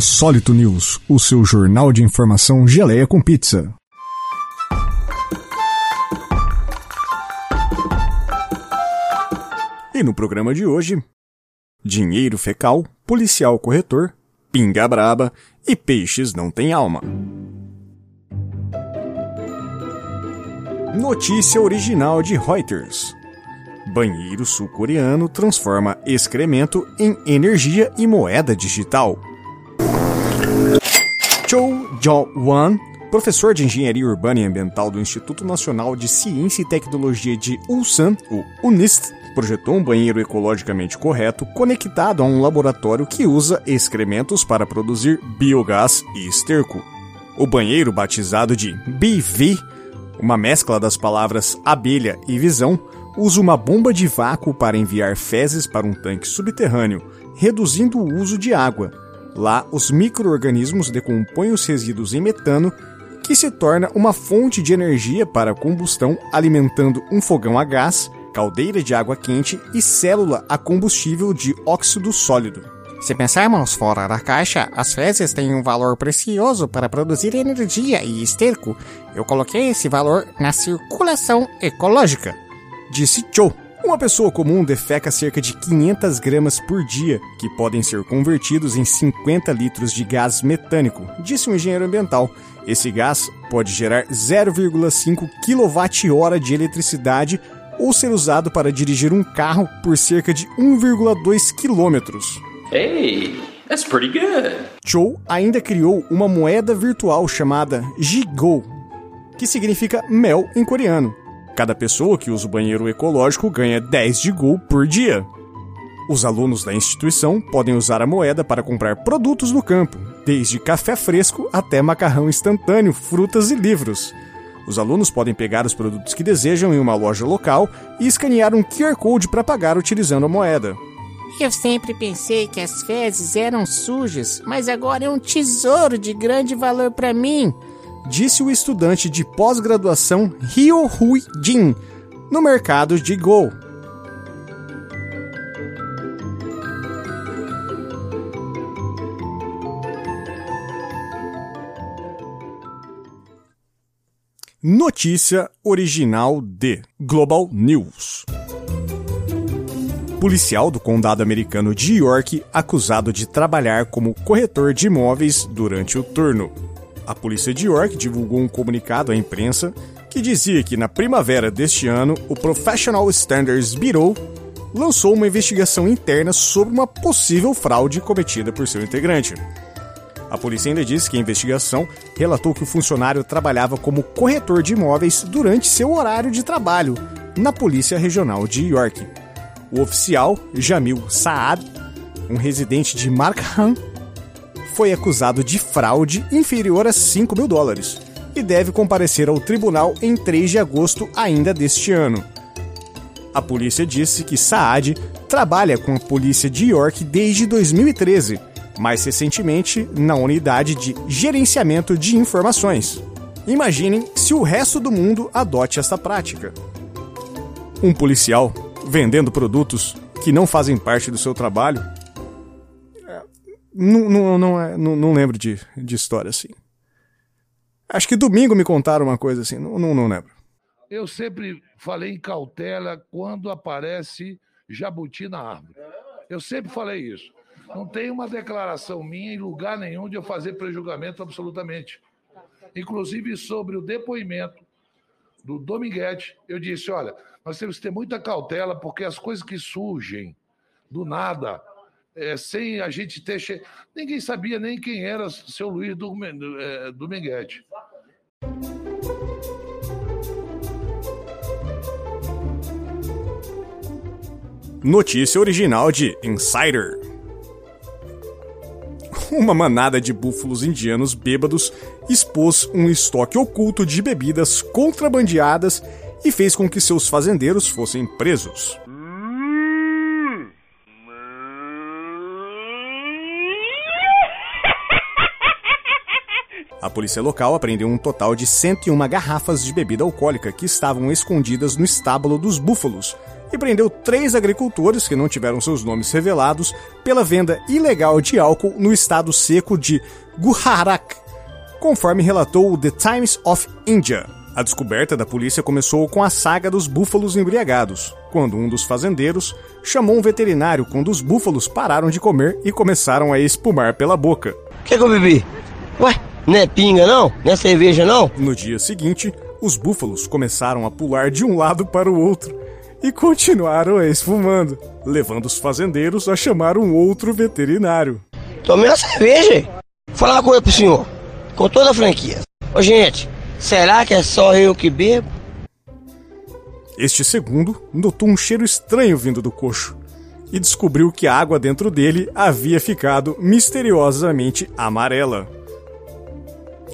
Insólito News, o seu jornal de informação geleia com pizza. E no programa de hoje, dinheiro fecal, policial corretor, pinga braba e peixes não têm alma. Notícia original de Reuters. Banheiro sul-coreano transforma excremento em energia e moeda digital. Cho Jo-wan, professor de Engenharia Urbana e Ambiental do Instituto Nacional de Ciência e Tecnologia de Ulsan, o UNIST, projetou um banheiro ecologicamente correto conectado a um laboratório que usa excrementos para produzir biogás e esterco. O banheiro, batizado de BV, uma mescla das palavras abelha e visão, usa uma bomba de vácuo para enviar fezes para um tanque subterrâneo, reduzindo o uso de água. Lá, os micro-organismos decompõem os resíduos em metano, que se torna uma fonte de energia para combustão, alimentando um fogão a gás, caldeira de água quente e célula a combustível de óxido sólido. Se pensarmos fora da caixa, as fezes têm um valor precioso para produzir energia e esterco. Eu coloquei esse valor na circulação ecológica disse Cho. Uma pessoa comum defeca cerca de 500 gramas por dia, que podem ser convertidos em 50 litros de gás metânico, disse um engenheiro ambiental. Esse gás pode gerar 0,5 kWh de eletricidade ou ser usado para dirigir um carro por cerca de 1,2 quilômetros. Hey, that's pretty good. Cho ainda criou uma moeda virtual chamada Jigo, que significa mel em coreano. Cada pessoa que usa o banheiro ecológico ganha 10 de Gol por dia. Os alunos da instituição podem usar a moeda para comprar produtos no campo, desde café fresco até macarrão instantâneo, frutas e livros. Os alunos podem pegar os produtos que desejam em uma loja local e escanear um QR Code para pagar utilizando a moeda. Eu sempre pensei que as fezes eram sujas, mas agora é um tesouro de grande valor para mim disse o estudante de pós-graduação Ryo Hui Jin, no mercado de Go. Notícia original de Global News. Policial do condado americano de York acusado de trabalhar como corretor de imóveis durante o turno. A polícia de York divulgou um comunicado à imprensa que dizia que na primavera deste ano o Professional Standards Bureau lançou uma investigação interna sobre uma possível fraude cometida por seu integrante. A polícia ainda disse que a investigação relatou que o funcionário trabalhava como corretor de imóveis durante seu horário de trabalho na Polícia Regional de York. O oficial, Jamil Saad, um residente de Markham, foi acusado de fraude inferior a 5 mil dólares e deve comparecer ao tribunal em 3 de agosto ainda deste ano. A polícia disse que Saad trabalha com a polícia de York desde 2013, mais recentemente na unidade de gerenciamento de informações. Imaginem se o resto do mundo adote esta prática. Um policial vendendo produtos que não fazem parte do seu trabalho não, não, não, é, não, não lembro de, de história assim. Acho que domingo me contaram uma coisa assim, não, não, não lembro. Eu sempre falei em cautela quando aparece jabuti na árvore. Eu sempre falei isso. Não tem uma declaração minha em lugar nenhum de eu fazer prejulgamento absolutamente. Inclusive sobre o depoimento do Dominguete, eu disse: olha, nós temos que ter muita cautela, porque as coisas que surgem do nada, é, sem a gente ter. Che... Ninguém sabia nem quem era seu Luiz Dominguete. É, Notícia original de Insider. Uma manada de búfalos indianos bêbados expôs um estoque oculto de bebidas contrabandeadas e fez com que seus fazendeiros fossem presos. A polícia local apreendeu um total de 101 garrafas de bebida alcoólica que estavam escondidas no estábulo dos búfalos e prendeu três agricultores que não tiveram seus nomes revelados pela venda ilegal de álcool no estado seco de Gujarat, conforme relatou o The Times of India. A descoberta da polícia começou com a saga dos búfalos embriagados, quando um dos fazendeiros chamou um veterinário quando os búfalos pararam de comer e começaram a espumar pela boca. O que, que eu bebi? Ué, não é pinga não? Não é cerveja não? No dia seguinte, os búfalos começaram a pular de um lado para o outro e continuaram esfumando, levando os fazendeiros a chamar um outro veterinário. Tomei uma cerveja. Vou falar uma coisa pro senhor, com toda a franquia. Ô gente, será que é só eu que bebo? Este segundo notou um cheiro estranho vindo do coxo e descobriu que a água dentro dele havia ficado misteriosamente amarela.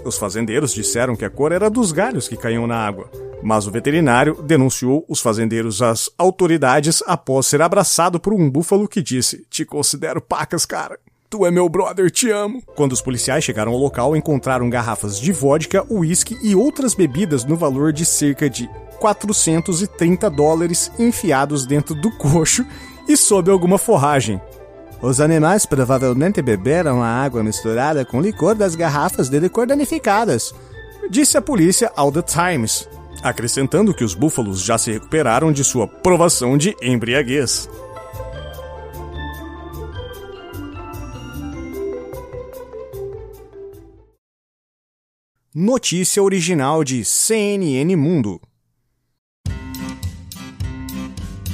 Os fazendeiros disseram que a cor era dos galhos que caíam na água, mas o veterinário denunciou os fazendeiros às autoridades após ser abraçado por um búfalo que disse: Te considero pacas, cara. Tu é meu brother, te amo. Quando os policiais chegaram ao local, encontraram garrafas de vodka, uísque e outras bebidas no valor de cerca de 430 dólares enfiados dentro do coxo e sob alguma forragem. Os animais provavelmente beberam a água misturada com licor das garrafas de licor danificadas, disse a polícia ao The Times, acrescentando que os búfalos já se recuperaram de sua provação de embriaguez. Notícia original de CNN Mundo.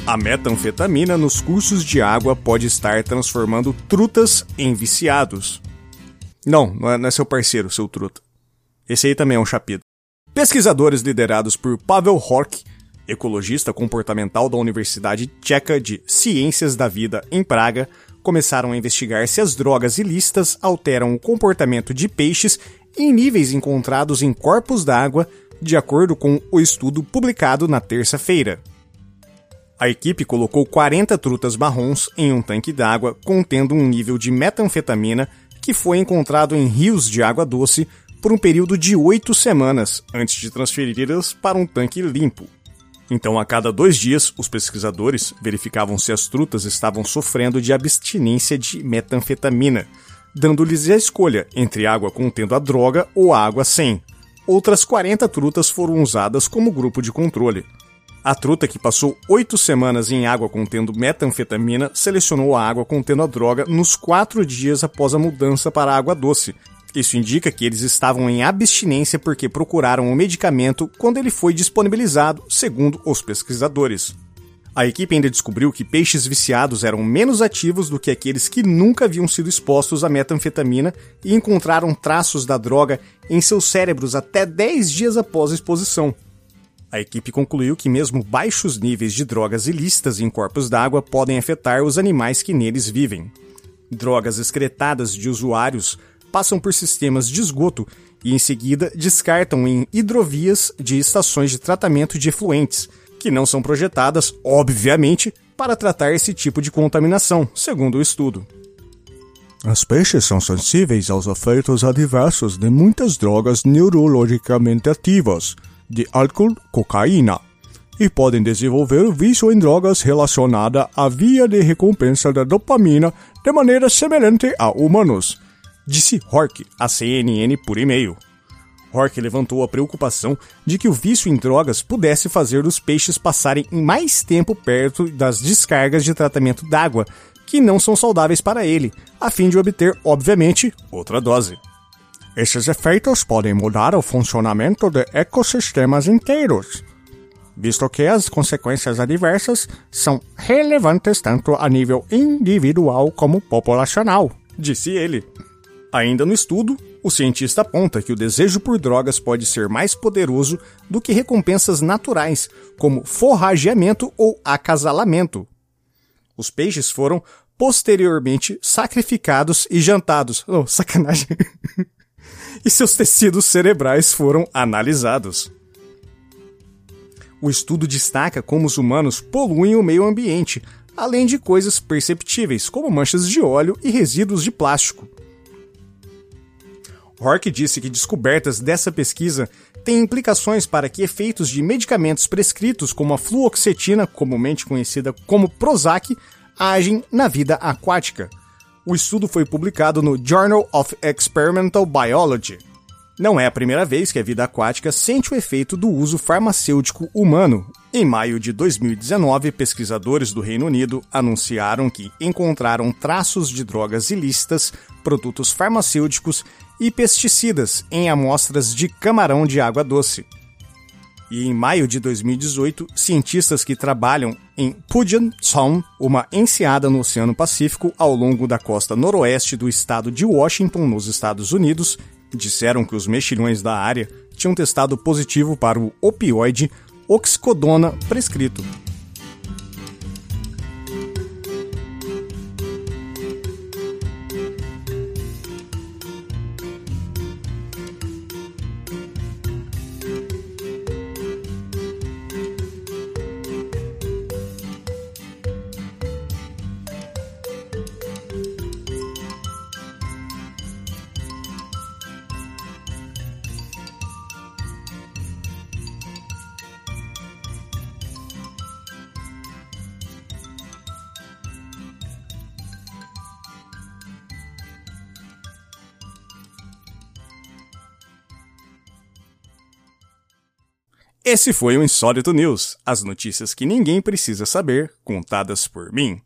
A metanfetamina nos cursos de água pode estar transformando trutas em viciados. Não, não é, não é seu parceiro, seu truta. Esse aí também é um chapido. Pesquisadores liderados por Pavel Hork, ecologista comportamental da Universidade Tcheca de Ciências da Vida em Praga, começaram a investigar se as drogas ilícitas alteram o comportamento de peixes em níveis encontrados em corpos d'água, de acordo com o estudo publicado na terça-feira. A equipe colocou 40 trutas marrons em um tanque d'água contendo um nível de metanfetamina que foi encontrado em rios de água doce por um período de oito semanas antes de transferi-las para um tanque limpo. Então, a cada dois dias, os pesquisadores verificavam se as trutas estavam sofrendo de abstinência de metanfetamina, dando-lhes a escolha entre água contendo a droga ou água sem. Outras 40 trutas foram usadas como grupo de controle. A truta que passou oito semanas em água contendo metanfetamina selecionou a água contendo a droga nos quatro dias após a mudança para a água doce. Isso indica que eles estavam em abstinência porque procuraram o medicamento quando ele foi disponibilizado, segundo os pesquisadores. A equipe ainda descobriu que peixes viciados eram menos ativos do que aqueles que nunca haviam sido expostos à metanfetamina e encontraram traços da droga em seus cérebros até 10 dias após a exposição. A equipe concluiu que mesmo baixos níveis de drogas ilícitas em corpos d'água podem afetar os animais que neles vivem. Drogas excretadas de usuários passam por sistemas de esgoto e em seguida descartam em hidrovias de estações de tratamento de efluentes, que não são projetadas, obviamente, para tratar esse tipo de contaminação, segundo o estudo. Os peixes são sensíveis aos efeitos adversos de muitas drogas neurologicamente ativas, de álcool, cocaína, e podem desenvolver vício em drogas relacionada à via de recompensa da dopamina de maneira semelhante a humanos, disse Hork à CNN por e-mail. Hork levantou a preocupação de que o vício em drogas pudesse fazer os peixes passarem mais tempo perto das descargas de tratamento d'água, que não são saudáveis para ele, a fim de obter, obviamente, outra dose. Esses efeitos podem mudar o funcionamento de ecossistemas inteiros, visto que as consequências adversas são relevantes tanto a nível individual como populacional, disse ele. Ainda no estudo, o cientista aponta que o desejo por drogas pode ser mais poderoso do que recompensas naturais, como forrageamento ou acasalamento. Os peixes foram posteriormente sacrificados e jantados. Oh, sacanagem. e seus tecidos cerebrais foram analisados. O estudo destaca como os humanos poluem o meio ambiente, além de coisas perceptíveis, como manchas de óleo e resíduos de plástico. Hork disse que descobertas dessa pesquisa têm implicações para que efeitos de medicamentos prescritos como a fluoxetina, comumente conhecida como Prozac, agem na vida aquática. O estudo foi publicado no Journal of Experimental Biology. Não é a primeira vez que a vida aquática sente o efeito do uso farmacêutico humano. Em maio de 2019, pesquisadores do Reino Unido anunciaram que encontraram traços de drogas ilícitas, produtos farmacêuticos e pesticidas em amostras de camarão de água doce. E em maio de 2018, cientistas que trabalham em Puget Sound, uma enseada no Oceano Pacífico ao longo da costa noroeste do estado de Washington, nos Estados Unidos, disseram que os mexilhões da área tinham testado positivo para o opioide oxicodona prescrito. Esse foi o Insólito News, as notícias que ninguém precisa saber, contadas por mim.